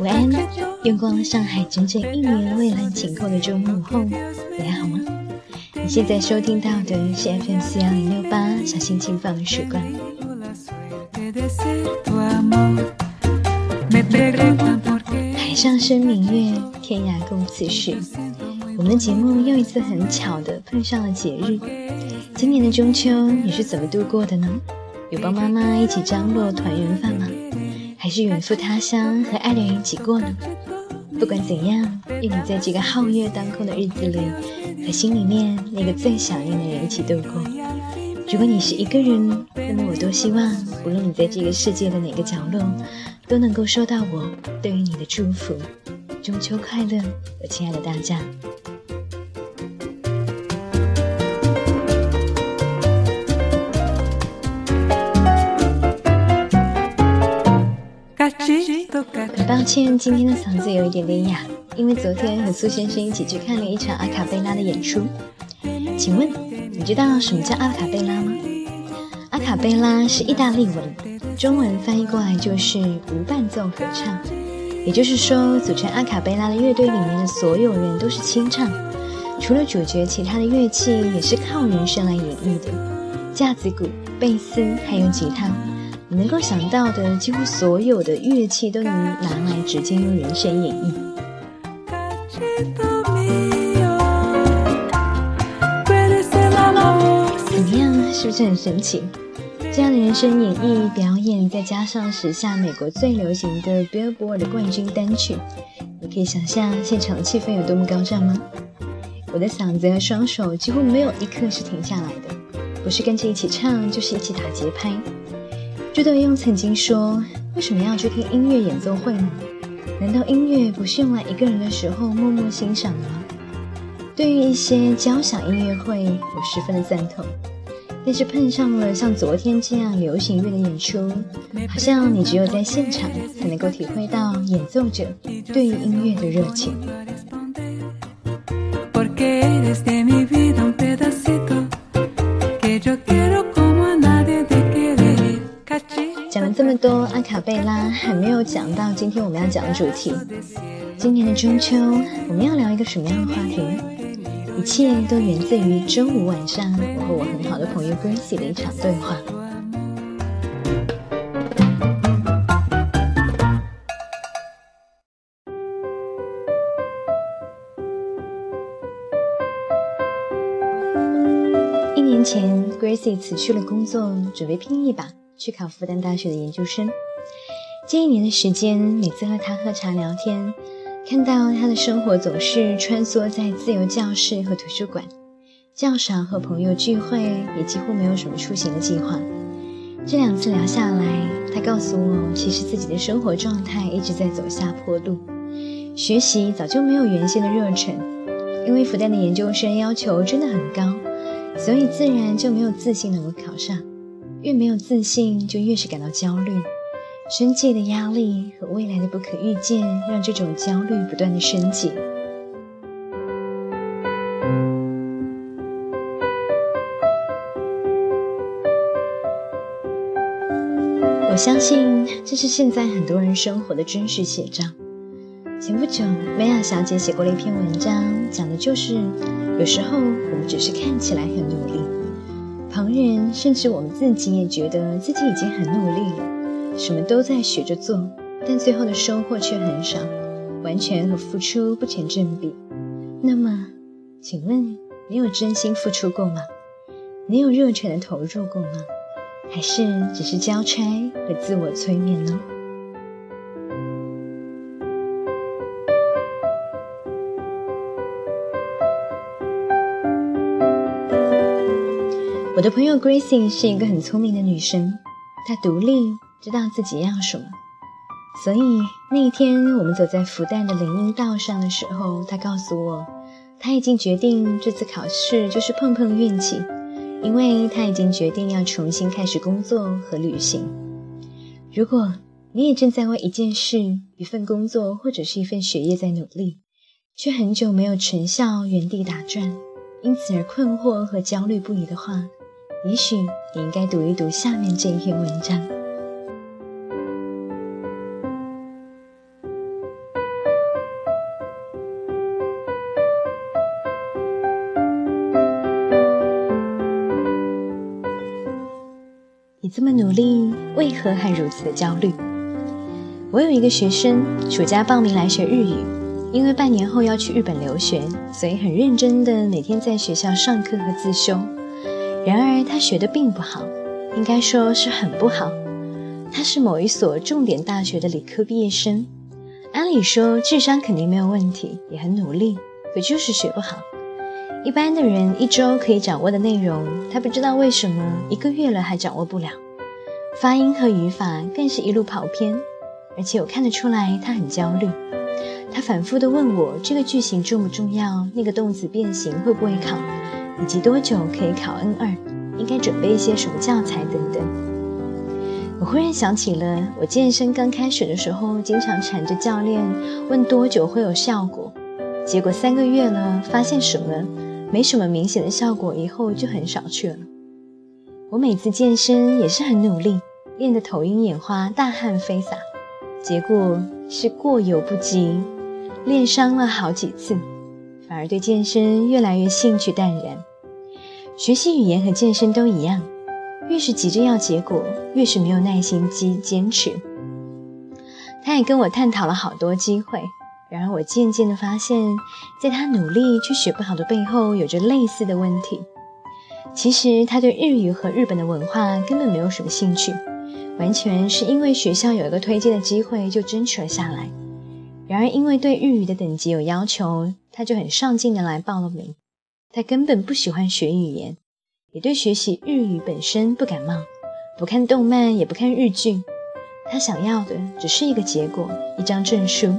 晚安，用光了上海整整一年蔚蓝晴空的周末后，你还好吗？你现在收听到的是 FM 四幺零六八小心情放的时光。海上生明月，天涯共此时。我们的节目又一次很巧的碰上了节日。今年的中秋你是怎么度过的呢？有帮妈妈一起张罗团圆饭吗？还是远赴他乡和爱的人一起过呢？不管怎样，愿你在这个皓月当空的日子里，和心里面那个最想念的人一起度过。如果你是一个人，那么我多希望，无论你在这个世界的哪个角落，都能够收到我对于你的祝福。中秋快乐，我亲爱的大家！抱歉，今天的嗓子有一点点哑，因为昨天和苏先生一起去看了一场阿卡贝拉的演出。请问，你知道什么叫阿卡贝拉吗？阿卡贝拉是意大利文，中文翻译过来就是无伴奏合唱。也就是说，组成阿卡贝拉的乐队里面的所有人都是清唱，除了主角，其他的乐器也是靠人声来演绎的，架子鼓、贝斯还有吉他。你能够想到的几乎所有的乐器都能拿来直接用人声演绎。怎么样，是不是很神奇？这样的人声演绎表演，再加上时下美国最流行的 Billboard 的冠军单曲，你可以想象现场的气氛有多么高涨吗？我的嗓子和双手几乎没有一刻是停下来的，不是跟着一起唱，就是一起打节拍。朱德庸曾经说：“为什么要去听音乐演奏会呢？难道音乐不是用来一个人的时候默默欣赏的吗？”对于一些交响音乐会，我十分的赞同。但是碰上了像昨天这样流行乐的演出，好像你只有在现场才能够体会到演奏者对于音乐的热情。贝拉还没有讲到今天我们要讲的主题。今年的中秋，我们要聊一个什么样的话题？一切都源自于周五晚上我和我很好的朋友 Gracie 的一场对话。一年前，Gracie 辞去了工作，准备拼一把。去考复旦大学的研究生，这一年的时间，每次和他喝茶聊天，看到他的生活总是穿梭在自由教室和图书馆，较少和朋友聚会，也几乎没有什么出行的计划。这两次聊下来，他告诉我，其实自己的生活状态一直在走下坡路，学习早就没有原先的热忱，因为复旦的研究生要求真的很高，所以自然就没有自信能够考上。越没有自信，就越是感到焦虑。生计的压力和未来的不可预见，让这种焦虑不断的升级。我相信这是现在很多人生活的真实写照。前不久，梅亚小姐写过了一篇文章，讲的就是有时候我们只是看起来很努力。旁人甚至我们自己也觉得自己已经很努力了，什么都在学着做，但最后的收获却很少，完全和付出不成正比。那么，请问你有真心付出过吗？你有热忱的投入过吗？还是只是交差和自我催眠呢？我的朋友 Gracie 是一个很聪明的女生，她独立，知道自己要什么。所以那一天我们走在复旦的林荫道上的时候，他告诉我，他已经决定这次考试就是碰碰运气，因为他已经决定要重新开始工作和旅行。如果你也正在为一件事、一份工作或者是一份学业在努力，却很久没有成效，原地打转，因此而困惑和焦虑不已的话，也许你应该读一读下面这一篇文章。这么努力，为何还如此的焦虑？我有一个学生，暑假报名来学日语，因为半年后要去日本留学，所以很认真的每天在学校上课和自修。然而他学的并不好，应该说是很不好。他是某一所重点大学的理科毕业生，按理说智商肯定没有问题，也很努力，可就是学不好。一般的人一周可以掌握的内容，他不知道为什么一个月了还掌握不了。发音和语法更是一路跑偏，而且我看得出来他很焦虑。他反复地问我这个句型重不重要，那个动词变形会不会考，以及多久可以考 N 二，应该准备一些什么教材等等。我忽然想起了我健身刚开始的时候，经常缠着教练问多久会有效果，结果三个月了，发现什么？没什么明显的效果，以后就很少去了。我每次健身也是很努力，练得头晕眼花、大汗飞洒，结果是过犹不及，练伤了好几次，反而对健身越来越兴趣淡然。学习语言和健身都一样，越是急着要结果，越是没有耐心及坚持。他也跟我探讨了好多机会。然而，我渐渐地发现，在他努力却学不好的背后，有着类似的问题。其实，他对日语和日本的文化根本没有什么兴趣，完全是因为学校有一个推荐的机会就争取了下来。然而，因为对日语的等级有要求，他就很上进的来报了名。他根本不喜欢学语言，也对学习日语本身不感冒，不看动漫，也不看日剧。他想要的只是一个结果，一张证书。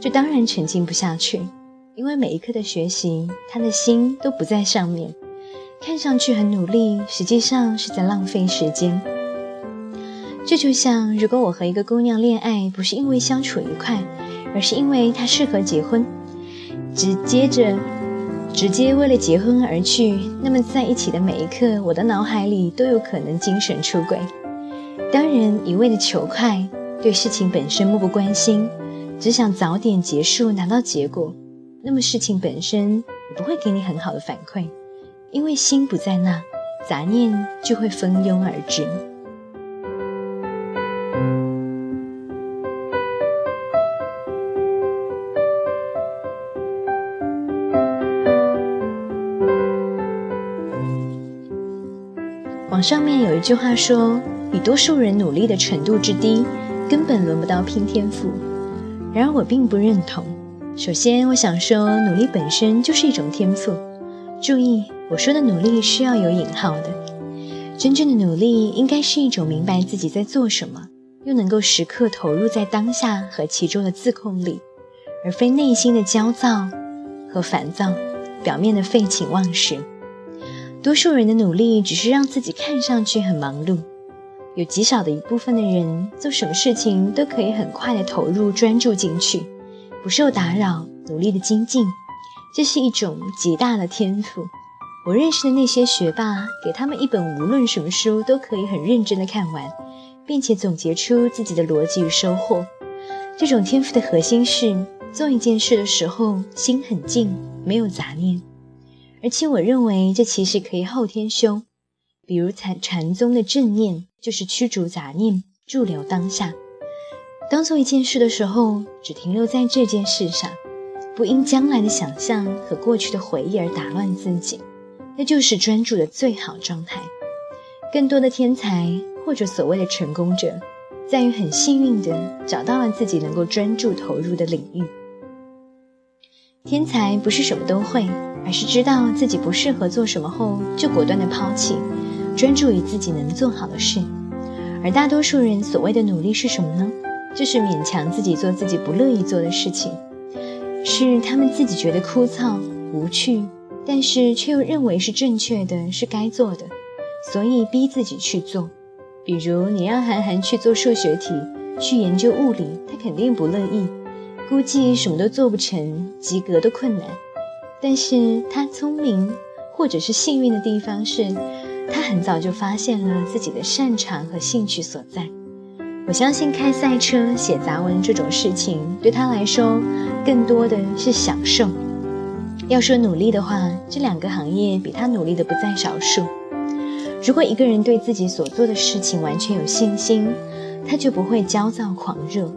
这当然沉浸不下去，因为每一刻的学习，他的心都不在上面。看上去很努力，实际上是在浪费时间。这就像，如果我和一个姑娘恋爱，不是因为相处愉快，而是因为她适合结婚，直接着直接为了结婚而去，那么在一起的每一刻，我的脑海里都有可能精神出轨。当然，一味的求快，对事情本身漠不关心。只想早点结束，拿到结果，那么事情本身不会给你很好的反馈，因为心不在那，杂念就会蜂拥而至。网上面有一句话说：“比多数人努力的程度之低，根本轮不到拼天赋。”然而我并不认同。首先，我想说，努力本身就是一种天赋。注意，我说的努力是要有引号的。真正的努力应该是一种明白自己在做什么，又能够时刻投入在当下和其中的自控力，而非内心的焦躁和烦躁，表面的废寝忘食。多数人的努力只是让自己看上去很忙碌。有极少的一部分的人，做什么事情都可以很快的投入专注进去，不受打扰，努力的精进，这是一种极大的天赋。我认识的那些学霸，给他们一本无论什么书都可以很认真的看完，并且总结出自己的逻辑与收获。这种天赋的核心是做一件事的时候心很静，没有杂念。而且我认为这其实可以后天修，比如禅禅宗的正念。就是驱逐杂念，驻留当下。当做一件事的时候，只停留在这件事上，不因将来的想象和过去的回忆而打乱自己，那就是专注的最好状态。更多的天才或者所谓的成功者，在于很幸运的找到了自己能够专注投入的领域。天才不是什么都会，而是知道自己不适合做什么后，就果断的抛弃。专注于自己能做好的事，而大多数人所谓的努力是什么呢？就是勉强自己做自己不乐意做的事情，是他们自己觉得枯燥无趣，但是却又认为是正确的，是该做的，所以逼自己去做。比如你让韩寒去做数学题，去研究物理，他肯定不乐意，估计什么都做不成，及格都困难。但是他聪明或者是幸运的地方是。他很早就发现了自己的擅长和兴趣所在。我相信开赛车、写杂文这种事情对他来说，更多的是享受。要说努力的话，这两个行业比他努力的不在少数。如果一个人对自己所做的事情完全有信心，他就不会焦躁狂热。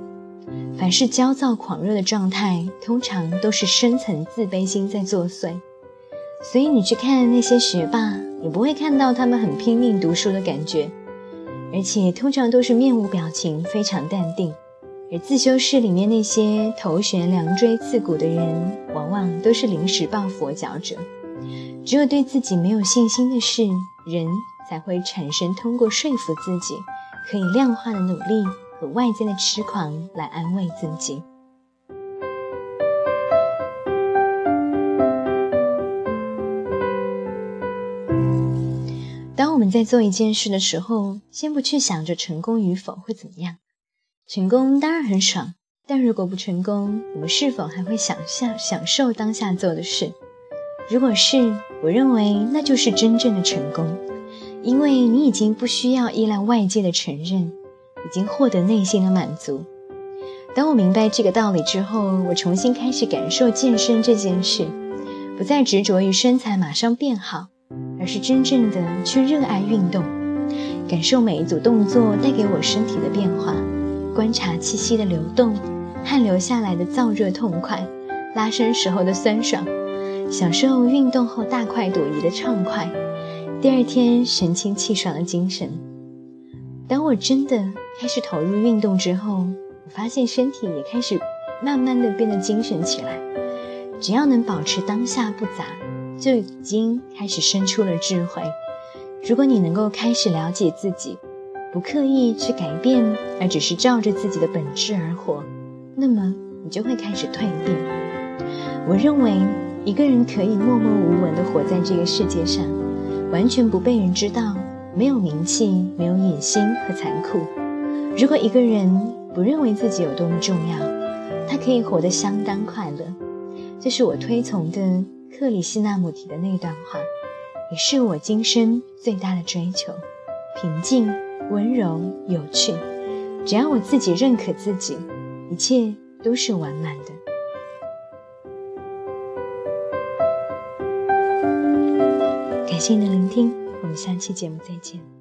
凡是焦躁狂热的状态，通常都是深层自卑心在作祟。所以你去看那些学霸，也不会看到他们很拼命读书的感觉，而且通常都是面无表情，非常淡定。而自修室里面那些头悬梁锥刺股的人，往往都是临时抱佛脚者。只有对自己没有信心的事，人才会产生通过说服自己可以量化的努力。和外在的痴狂来安慰自己。在做一件事的时候，先不去想着成功与否会怎么样。成功当然很爽，但如果不成功，我们是否还会想象享受当下做的事？如果是，我认为那就是真正的成功，因为你已经不需要依赖外界的承认。已经获得内心的满足。当我明白这个道理之后，我重新开始感受健身这件事，不再执着于身材马上变好，而是真正的去热爱运动，感受每一组动作带给我身体的变化，观察气息的流动，汗流下来的燥热痛快，拉伸时候的酸爽，享受运动后大快朵颐的畅快，第二天神清气爽的精神。当我真的开始投入运动之后，我发现身体也开始慢慢的变得精神起来。只要能保持当下不杂，就已经开始生出了智慧。如果你能够开始了解自己，不刻意去改变，而只是照着自己的本质而活，那么你就会开始蜕变。我认为一个人可以默默无闻的活在这个世界上，完全不被人知道。没有名气，没有野心和残酷。如果一个人不认为自己有多么重要，他可以活得相当快乐。这是我推崇的克里希那穆提的那段话，也是我今生最大的追求：平静、温柔、有趣。只要我自己认可自己，一切都是完满的。感谢你的聆听。我们下期节目再见。